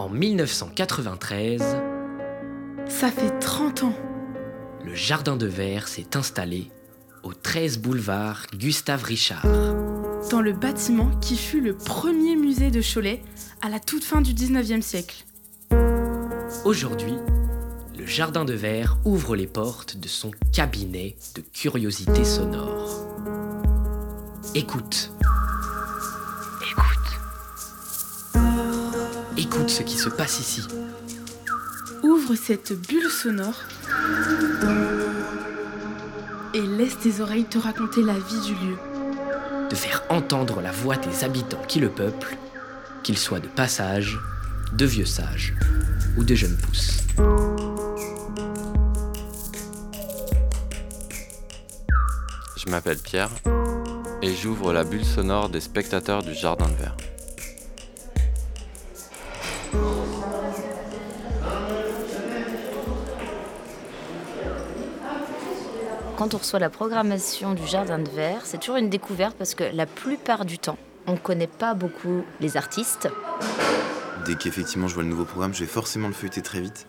En 1993, Ça fait 30 ans. le Jardin de Verre s'est installé au 13 boulevard Gustave Richard. Dans le bâtiment qui fut le premier musée de Cholet à la toute fin du 19e siècle. Aujourd'hui, le Jardin de Verre ouvre les portes de son cabinet de curiosités sonores. Écoute. Écoute. Écoute ce qui se passe ici. Ouvre cette bulle sonore et laisse tes oreilles te raconter la vie du lieu. de faire entendre la voix des habitants qui le peuplent, qu'ils soient de passage, de vieux sages ou de jeunes pousses. Je m'appelle Pierre et j'ouvre la bulle sonore des spectateurs du Jardin de Verre. Quand on reçoit la programmation du Jardin de Verre, c'est toujours une découverte parce que la plupart du temps, on ne connaît pas beaucoup les artistes. Dès qu'effectivement je vois le nouveau programme, je vais forcément le feuilleter très vite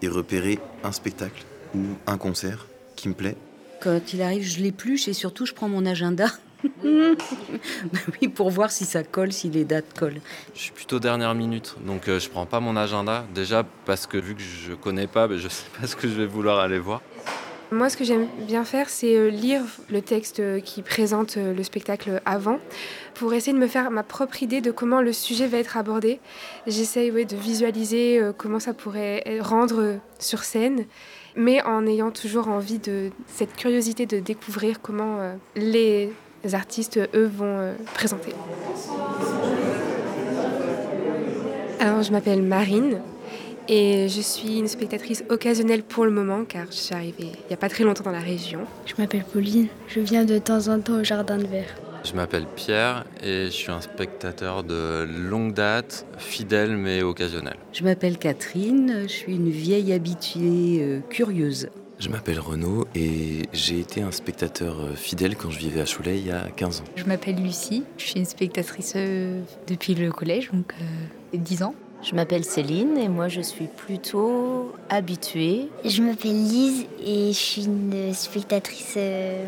et repérer un spectacle ou un concert qui me plaît. Quand il arrive, je l'épluche et surtout je prends mon agenda. Bah oui, pour voir si ça colle, si les dates collent. Je suis plutôt dernière minute, donc euh, je prends pas mon agenda. Déjà parce que vu que je connais pas, ben, je sais pas ce que je vais vouloir aller voir. Moi, ce que j'aime bien faire, c'est euh, lire le texte euh, qui présente euh, le spectacle avant pour essayer de me faire ma propre idée de comment le sujet va être abordé. J'essaye de visualiser comment ça pourrait euh, rendre sur scène, mais en ayant toujours envie de cette curiosité de découvrir comment les artistes, eux, vont présenter. Alors, je m'appelle Marine. Et je suis une spectatrice occasionnelle pour le moment car je suis arrivée il n'y a pas très longtemps dans la région. Je m'appelle Pauline, je viens de temps en temps au Jardin de Verre. Je m'appelle Pierre et je suis un spectateur de longue date, fidèle mais occasionnel. Je m'appelle Catherine, je suis une vieille habituée euh, curieuse. Je m'appelle Renaud et j'ai été un spectateur euh, fidèle quand je vivais à Cholet il y a 15 ans. Je m'appelle Lucie, je suis une spectatrice euh, depuis le collège, donc euh, 10 ans. Je m'appelle Céline et moi je suis plutôt habituée. Je m'appelle Lise et je suis une spectatrice euh,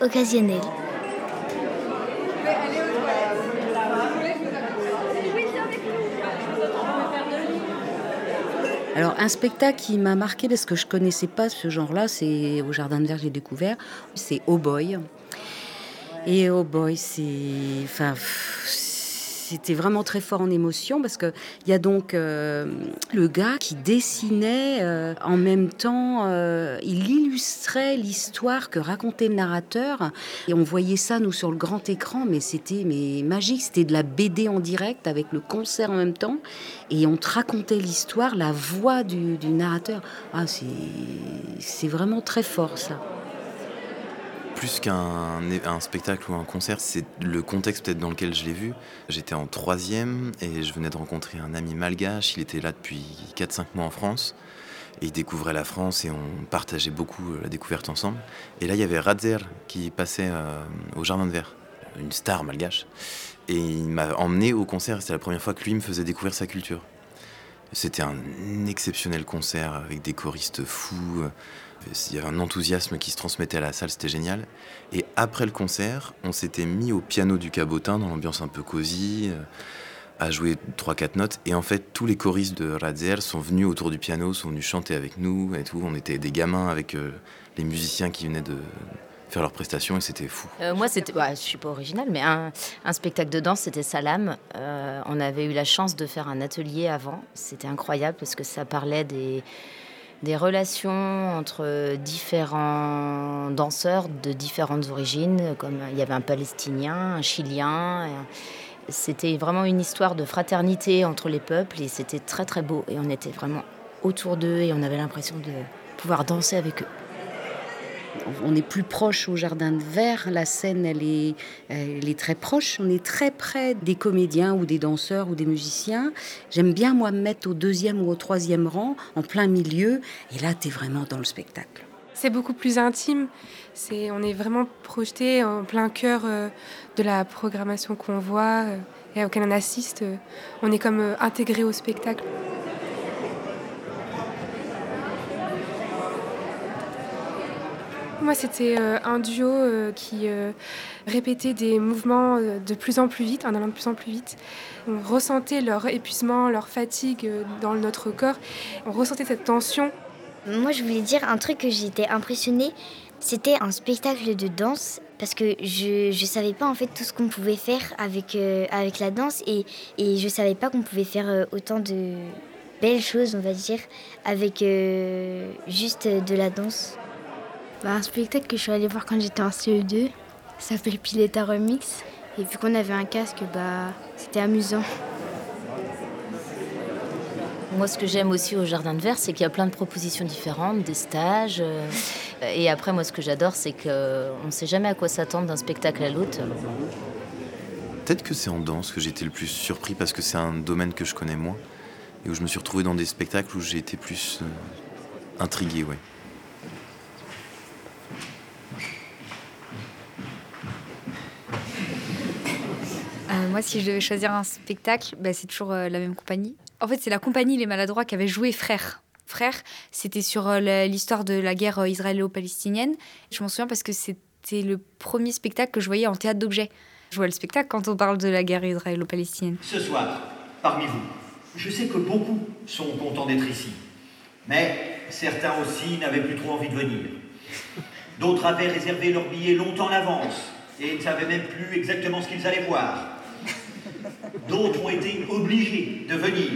occasionnelle. Alors un spectacle qui m'a marqué parce que je connaissais pas ce genre-là, c'est au Jardin de Verre j'ai découvert, c'est Oh Boy. Et Oh Boy, c'est, enfin, pff, c'était vraiment très fort en émotion parce que il y a donc euh, le gars qui dessinait euh, en même temps, euh, il illustrait l'histoire que racontait le narrateur et on voyait ça nous sur le grand écran, mais c'était mais magique, c'était de la BD en direct avec le concert en même temps et on te racontait l'histoire, la voix du, du narrateur. Ah, c'est vraiment très fort ça. Plus qu'un un spectacle ou un concert, c'est le contexte peut-être dans lequel je l'ai vu. J'étais en troisième et je venais de rencontrer un ami malgache. Il était là depuis 4-5 mois en France. Et il découvrait la France et on partageait beaucoup euh, la découverte ensemble. Et là, il y avait Radzer qui passait euh, au Jardin de Verre, une star malgache. Et il m'a emmené au concert. C'était la première fois que lui me faisait découvrir sa culture. C'était un exceptionnel concert avec des choristes fous. Il y avait un enthousiasme qui se transmettait à la salle, c'était génial. Et après le concert, on s'était mis au piano du cabotin dans l'ambiance un peu cosy, euh, à jouer 3-4 notes. Et en fait, tous les choristes de Radzer sont venus autour du piano, sont venus chanter avec nous et tout. On était des gamins avec euh, les musiciens qui venaient de faire leurs prestations et c'était fou. Euh, moi, c'était, bah, je suis pas originale, mais un, un spectacle de danse, c'était Salam. Euh, on avait eu la chance de faire un atelier avant. C'était incroyable parce que ça parlait des, des relations entre différents danseurs de différentes origines, comme il y avait un Palestinien, un Chilien. C'était vraiment une histoire de fraternité entre les peuples et c'était très très beau. Et on était vraiment autour d'eux et on avait l'impression de pouvoir danser avec eux. On est plus proche au Jardin de Verre, la scène elle est, très proche, on est très près des comédiens ou des danseurs ou des musiciens. J'aime bien moi me mettre au deuxième ou au troisième rang, en plein milieu, et là tu es vraiment dans le spectacle. C'est beaucoup plus intime. On est vraiment projeté en plein cœur euh, de la programmation qu'on voit euh, et auquel on assiste. On est comme euh, intégré au spectacle. Moi, c'était un duo qui répétait des mouvements de plus en plus vite, en allant de plus en plus vite. On ressentait leur épuisement, leur fatigue dans notre corps. On ressentait cette tension moi, je voulais dire un truc que j'étais impressionnée. C'était un spectacle de danse parce que je ne savais pas en fait tout ce qu'on pouvait faire avec, euh, avec la danse et, et je savais pas qu'on pouvait faire euh, autant de belles choses, on va dire, avec euh, juste de la danse. Bah, un spectacle que je suis allée voir quand j'étais en CE2, ça s'appelle Pileta Remix. Et vu qu'on avait un casque, bah, c'était amusant. Moi, ce que j'aime aussi au Jardin de Verre, c'est qu'il y a plein de propositions différentes, des stages. Euh, et après, moi, ce que j'adore, c'est qu'on ne sait jamais à quoi s'attendre d'un spectacle à l'autre. Peut-être que c'est en danse que j'ai été le plus surpris parce que c'est un domaine que je connais moins et où je me suis retrouvé dans des spectacles où j'ai été plus euh, intrigué, ouais. Moi, si je devais choisir un spectacle, bah, c'est toujours la même compagnie. En fait, c'est la compagnie Les Maladroits qui avait joué Frères. Frères, c'était sur euh, l'histoire de la guerre euh, israélo-palestinienne. Je m'en souviens parce que c'était le premier spectacle que je voyais en théâtre d'objets. Je vois le spectacle quand on parle de la guerre israélo-palestinienne. Ce soir, parmi vous, je sais que beaucoup sont contents d'être ici. Mais certains aussi n'avaient plus trop envie de venir. D'autres avaient réservé leur billet longtemps en avance et ne savaient même plus exactement ce qu'ils allaient voir. D'autres ont été obligés de venir.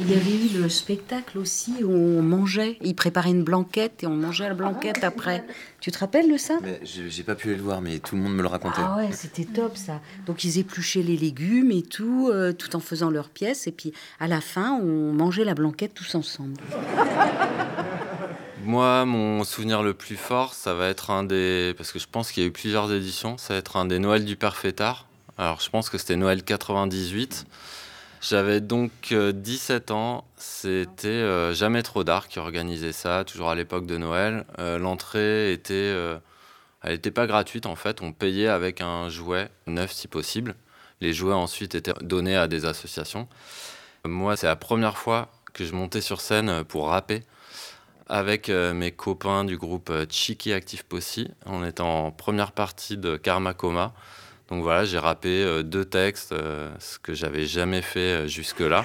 Il y avait eu le spectacle aussi où on mangeait. Ils préparaient une blanquette et on mangeait la blanquette après. Tu te rappelles de ça? J'ai pas pu le voir, mais tout le monde me le racontait. Ah ouais, c'était top ça. Donc ils épluchaient les légumes et tout, euh, tout en faisant leur pièce. Et puis à la fin, on mangeait la blanquette tous ensemble. Moi, mon souvenir le plus fort, ça va être un des. Parce que je pense qu'il y a eu plusieurs éditions, ça va être un des Noëls du Père Fêtard alors, je pense que c'était Noël 98. J'avais donc 17 euh, ans. C'était euh, Jamais trop d'art qui organisait ça, toujours à l'époque de Noël. Euh, l'entrée était, elle n'était pas gratuite en fait. On payait avec un jouet neuf si possible. Les jouets ensuite étaient donnés à des associations. Moi, c'est la première fois que je montais sur scène pour rapper avec mes copains du groupe Chiki Active Posse. On était en première partie de Karma Coma. Donc voilà, j'ai rappé euh, deux textes, euh, ce que j'avais jamais fait euh, jusque-là.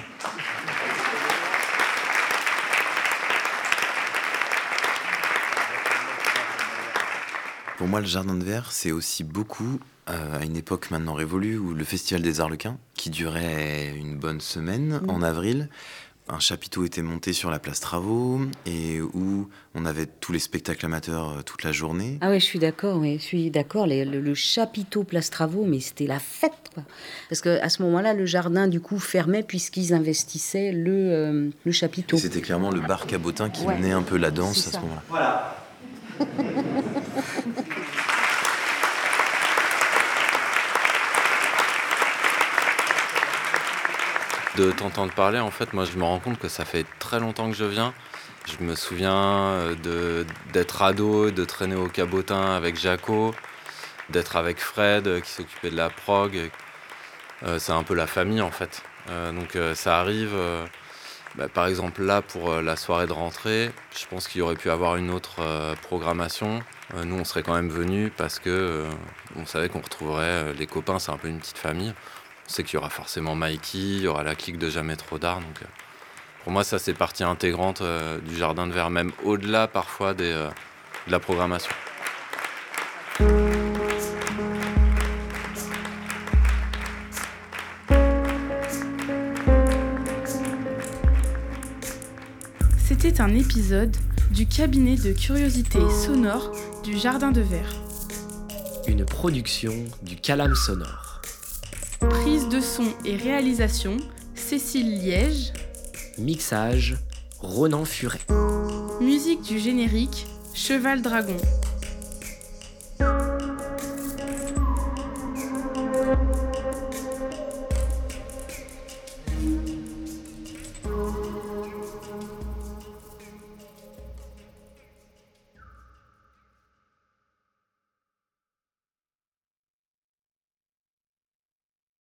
Pour moi, le Jardin de Verre, c'est aussi beaucoup, à une époque maintenant révolue, où le Festival des Arlequins, qui durait une bonne semaine en avril, un chapiteau était monté sur la place Travaux et où on avait tous les spectacles amateurs euh, toute la journée. Ah oui, je suis d'accord, oui, je suis d'accord. Le, chapiteau place Travaux, mais c'était la fête, quoi. Parce qu'à ce moment-là, le jardin, du coup, fermait puisqu'ils investissaient le, euh, le chapiteau. C'était clairement le bar cabotin qui menait un peu la danse à ce moment-là. Voilà. de t'entendre parler, en fait, moi je me rends compte que ça fait très longtemps que je viens. Je me souviens euh, d'être ado, de traîner au cabotin avec Jaco, d'être avec Fred euh, qui s'occupait de la prog. Euh, c'est un peu la famille en fait. donc ça arrive, bah, par exemple là pour la soirée de rentrée, je pense qu'il y aurait pu avoir une autre programmation. nous on serait quand même venus parce que on savait qu'on retrouverait les copains, c'est un peu une petite famille c'est qu'il y aura forcément Mikey, il y aura la clique de Jamais trop d'art. Donc, euh, pour moi, ça, c'est partie intégrante euh, du jardin de verre, même au-delà parfois des, euh, de la programmation. C'était un épisode du cabinet de curiosité sonore du Jardin de Verre. Une production du Calam Sonore. Prise de son et réalisation, Cécile Liège. Mixage, Ronan Furet. Musique du générique, Cheval Dragon.